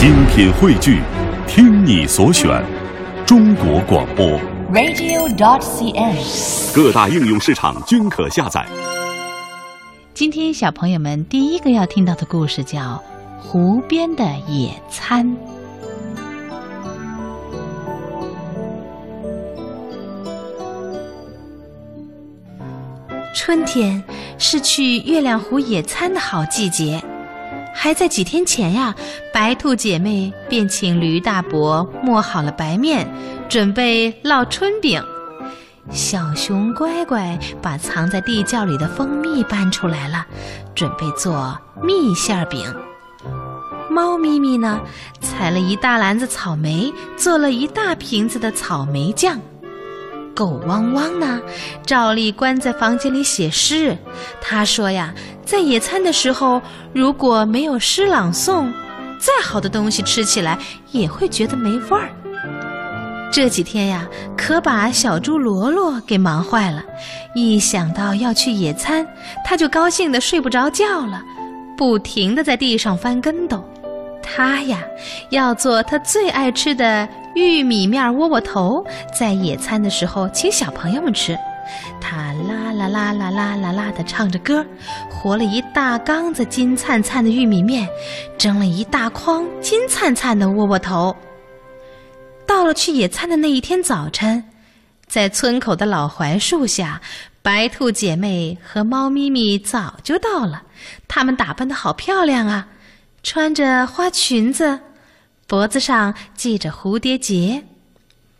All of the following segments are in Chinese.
精品汇聚，听你所选，中国广播。radio.dot.cn，。各大应用市场均可下载。今天小朋友们第一个要听到的故事叫《湖边的野餐》。春天是去月亮湖野餐的好季节，还在几天前呀，白兔姐妹便请驴大伯磨好了白面，准备烙春饼。小熊乖乖把藏在地窖里的蜂蜜搬出来了，准备做蜜馅饼。猫咪咪呢，采了一大篮子草莓，做了一大瓶子的草莓酱。狗汪汪呢，照例关在房间里写诗。他说呀，在野餐的时候，如果没有诗朗诵，再好的东西吃起来也会觉得没味儿。这几天呀，可把小猪罗罗给忙坏了。一想到要去野餐，他就高兴得睡不着觉了，不停地在地上翻跟斗。他呀，要做他最爱吃的玉米面窝窝头，在野餐的时候请小朋友们吃。他啦啦啦啦啦啦啦地唱着歌，和了一大缸子金灿灿的玉米面，蒸了一大筐金灿灿的窝窝头。到了去野餐的那一天早晨，在村口的老槐树下，白兔姐妹和猫咪咪早就到了。她们打扮得好漂亮啊，穿着花裙子，脖子上系着蝴蝶结。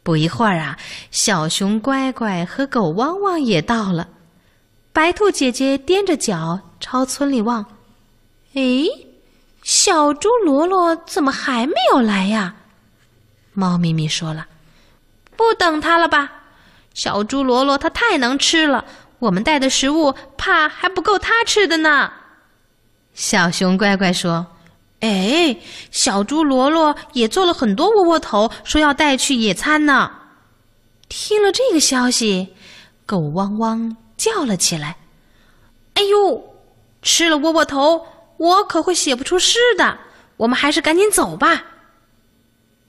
不一会儿啊，小熊乖乖和狗汪汪也到了。白兔姐姐踮着脚朝村里望，诶，小猪罗罗怎么还没有来呀？猫咪咪说了：“不等他了吧？小猪罗罗他太能吃了，我们带的食物怕还不够他吃的呢。”小熊乖乖说：“哎，小猪罗罗也做了很多窝窝头，说要带去野餐呢。”听了这个消息，狗汪汪叫了起来：“哎呦，吃了窝窝头，我可会写不出诗的。我们还是赶紧走吧。”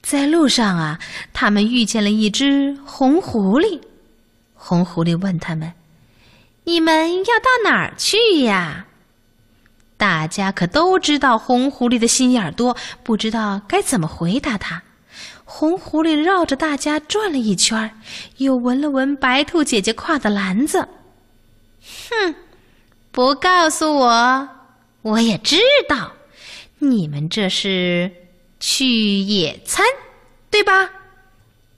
在路上啊，他们遇见了一只红狐狸。红狐狸问他们：“你们要到哪儿去呀？”大家可都知道红狐狸的心眼儿多，不知道该怎么回答他。红狐狸绕着大家转了一圈，又闻了闻白兔姐姐挎的篮子。哼，不告诉我，我也知道，你们这是。去野餐，对吧？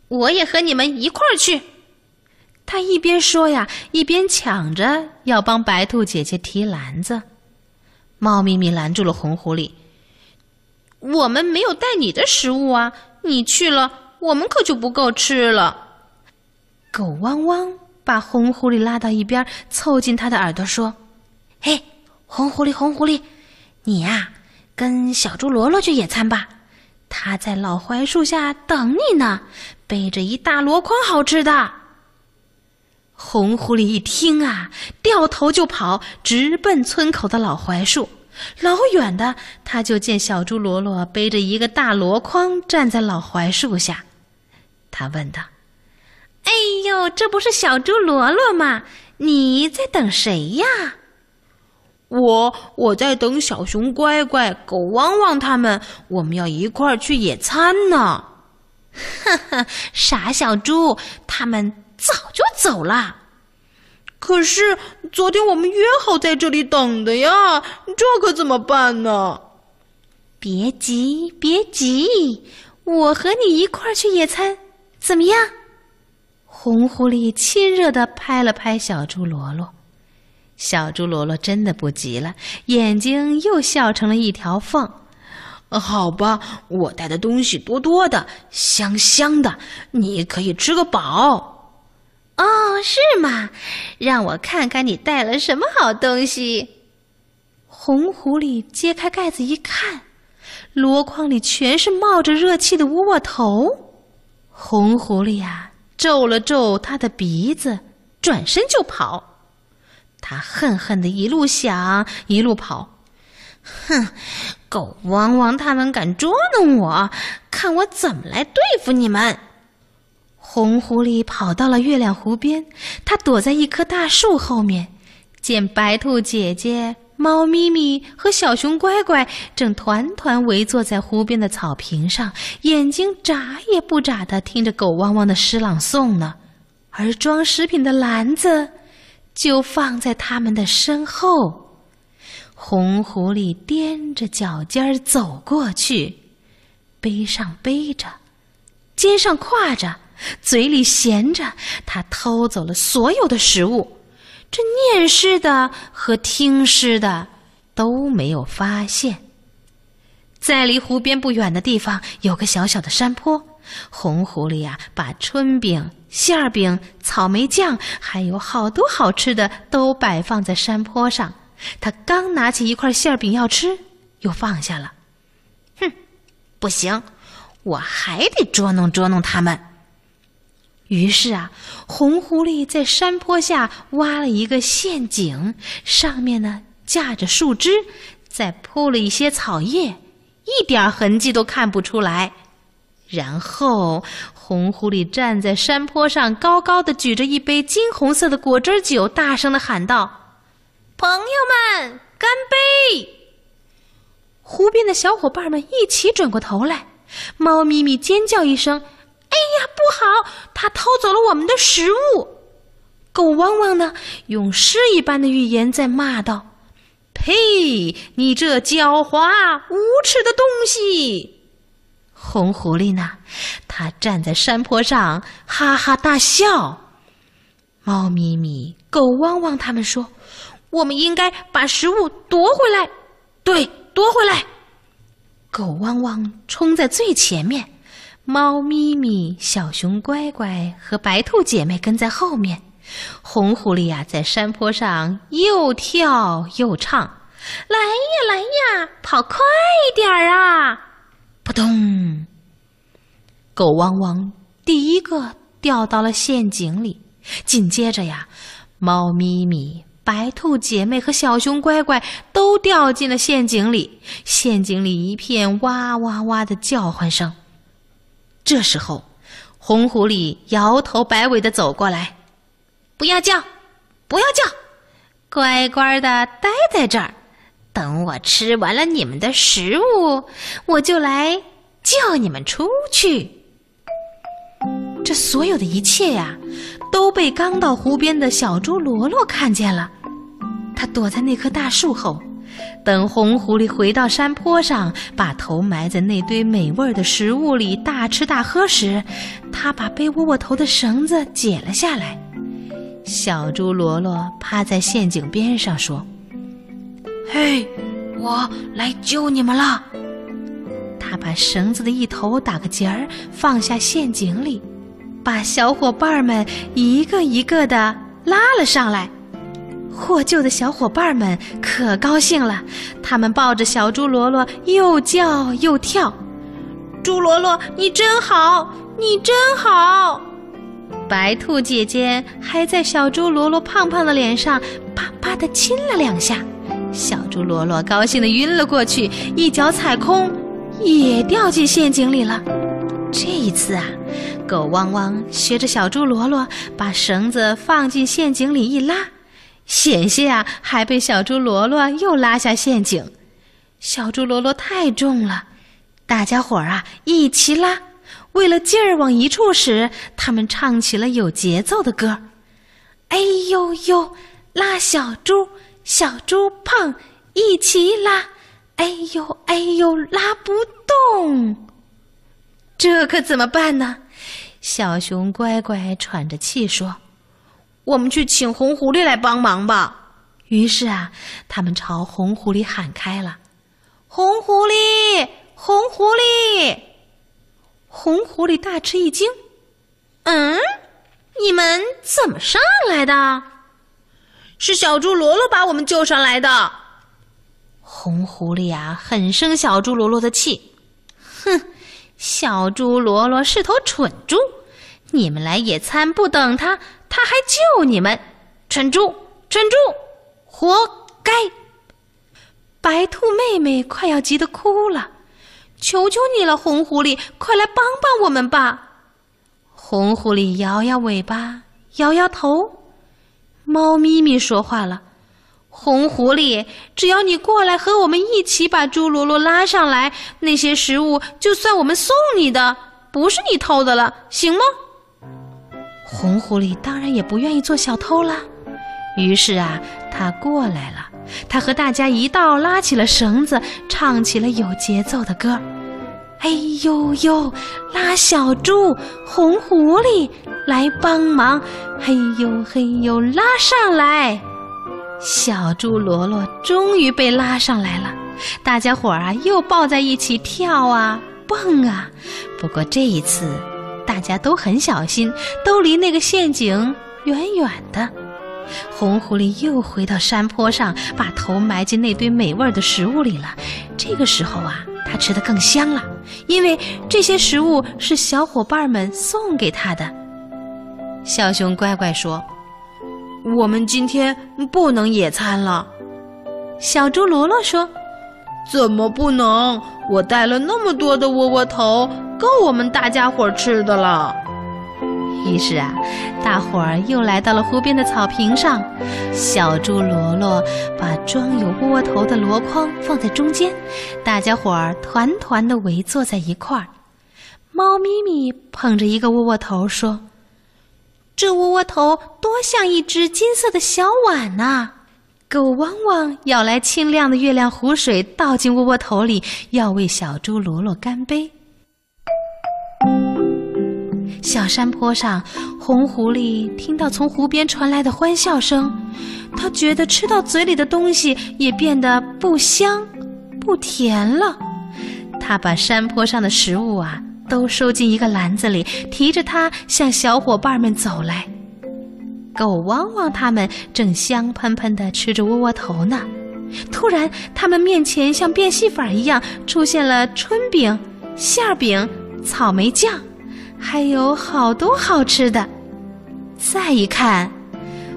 我也和你们一块儿去。他一边说呀，一边抢着要帮白兔姐姐提篮子。猫咪咪拦住了红狐狸：“我们没有带你的食物啊！你去了，我们可就不够吃了。”狗汪汪把红狐狸拉到一边，凑近他的耳朵说：“嘿，红狐狸，红狐狸，你呀，跟小猪罗罗去野餐吧。”他在老槐树下等你呢，背着一大箩筐好吃的。红狐狸一听啊，掉头就跑，直奔村口的老槐树。老远的，他就见小猪罗罗背着一个大箩筐站在老槐树下。他问道：“哎呦，这不是小猪罗罗吗？你在等谁呀？”我我在等小熊乖乖、狗汪汪他们，我们要一块儿去野餐呢。哈哈，傻小猪，他们早就走了。可是昨天我们约好在这里等的呀，这可怎么办呢？别急，别急，我和你一块儿去野餐，怎么样？红狐狸亲热地拍了拍小猪罗罗。小猪罗罗真的不急了，眼睛又笑成了一条缝。好吧，我带的东西多多的，香香的，你可以吃个饱。哦，是吗？让我看看你带了什么好东西。红狐狸揭开盖子一看，箩筐里全是冒着热气的窝窝头。红狐狸呀、皱了皱他的鼻子，转身就跑。他恨恨的一路想一路跑，哼，狗汪汪他们敢捉弄我，看我怎么来对付你们！红狐狸跑到了月亮湖边，它躲在一棵大树后面，见白兔姐姐、猫咪咪和小熊乖乖正团团围坐在湖边的草坪上，眼睛眨也不眨的听着狗汪汪的诗朗诵呢，而装食品的篮子就放在他们的身后。红狐狸踮着脚尖儿走过去，背上背着，肩上挎着，嘴里衔着，他偷走了所有的食物。这念诗的和听诗的都没有发现。在离湖边不远的地方有个小小的山坡，红狐狸呀，把春饼、馅饼、草莓酱，还有好多好吃的都摆放在山坡上。他刚拿起一块馅饼要吃，又放下了。哼，不行，我还得捉弄捉弄他们。于是啊，红狐狸在山坡下挖了一个陷阱，上面呢架着树枝，再铺了一些草叶，一点痕迹都看不出来。然后，红狐狸站在山坡上，高高的举着一杯金红色的果汁酒，大声的喊道。朋友们，干杯！湖边的小伙伴们一起转过头来，猫咪咪尖叫一声：“哎呀，不好！他偷走了我们的食物！”狗汪汪呢，用诗一般的语言在骂道：“呸！你这狡猾无耻的东西！”红狐狸呢，它站在山坡上哈哈大笑。猫咪咪、狗汪汪他们说。我们应该把食物夺回来，对，夺回来。狗汪汪冲在最前面，猫咪咪、小熊乖乖和白兔姐妹跟在后面。红狐狸呀，在山坡上又跳又唱：“来呀，来呀，跑快一点儿啊！”扑通，狗汪汪第一个掉到了陷阱里，紧接着呀，猫咪咪。白兔姐妹和小熊乖乖都掉进了陷阱里，陷阱里一片哇哇哇的叫唤声。这时候，红狐狸摇头摆尾的走过来：“不要叫，不要叫，乖乖的待在这儿，等我吃完了你们的食物，我就来叫你们出去。”这所有的一切呀。都被刚到湖边的小猪罗罗看见了，他躲在那棵大树后，等红狐狸回到山坡上，把头埋在那堆美味的食物里大吃大喝时，它把背窝窝头的绳子解了下来。小猪罗罗趴在陷阱边上说：“嘿，我来救你们了。”他把绳子的一头打个结儿，放下陷阱里。把小伙伴们一个一个的拉了上来，获救的小伙伴们可高兴了，他们抱着小猪罗罗又叫又跳。猪罗罗，你真好，你真好！白兔姐姐还在小猪罗罗胖胖的脸上啪啪的亲了两下，小猪罗罗高兴的晕了过去，一脚踩空，也掉进陷阱里了。这一次啊。狗汪汪学着小猪罗罗，把绳子放进陷阱里一拉，险些啊，还被小猪罗罗又拉下陷阱。小猪罗罗太重了，大家伙儿啊一起拉，为了劲儿往一处使，他们唱起了有节奏的歌：“哎呦呦，拉小猪，小猪胖，一起拉，哎呦哎呦，拉不动。”这可怎么办呢？小熊乖乖喘着气说：“我们去请红狐狸来帮忙吧。”于是啊，他们朝红狐狸喊开了：“红狐狸，红狐狸！”红狐狸大吃一惊：“嗯，你们怎么上来的？是小猪罗罗把我们救上来的。”红狐狸啊，很生小猪罗罗的气，哼。小猪罗罗是头蠢猪，你们来野餐不等他，他还救你们，蠢猪，蠢猪，活该！白兔妹妹快要急得哭了。求求你了，红狐狸，快来帮帮我们吧！红狐狸摇摇尾巴，摇摇头。猫咪咪说话了：“红狐狸，只要你过来和我们一起把猪罗罗拉上来，那些食物就算我们送你的，不是你偷的了，行吗？”红狐狸当然也不愿意做小偷啦，于是啊，他过来了。他和大家一道拉起了绳子，唱起了有节奏的歌。哎呦呦，拉小猪，红狐狸来帮忙！嘿呦嘿呦，拉上来！小猪罗罗终于被拉上来了。大家伙儿啊，又抱在一起跳啊蹦啊。不过这一次，大家都很小心，都离那个陷阱远远的。红狐狸又回到山坡上，把头埋进那堆美味的食物里了。这个时候啊，它吃得更香了，因为这些食物是小伙伴们送给它的。小熊乖乖说：“我们今天不能野餐了。”小猪罗罗说：“怎么不能？我带了那么多的窝窝头，够我们大家伙吃的了。”于是啊，大伙儿又来到了湖边的草坪上。小猪罗罗把装有窝窝头的箩筐放在中间，大家伙儿团团的围坐在一块儿。猫咪咪捧着一个窝窝头说：“这窝窝头多像一只金色的小碗呐！”狗汪汪舀来清亮的月亮湖水，倒进窝窝头里，要为小猪罗罗干杯。小山坡上，红狐狸听到从湖边传来的欢笑声，他觉得吃到嘴里的东西也变得不香、不甜了。他把山坡上的食物啊都收进一个篮子里，提着它向小伙伴们走来。狗汪汪他们正香喷喷地吃着窝窝头呢，突然，他们面前像变戏法一样出现了春饼、馅饼、草莓酱。还有好多好吃的。再一看，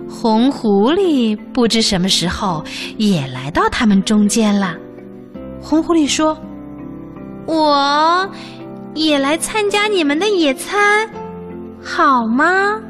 红狐狸不知什么时候也来到他们中间了。红狐狸说：“我也来参加你们的野餐，好吗？”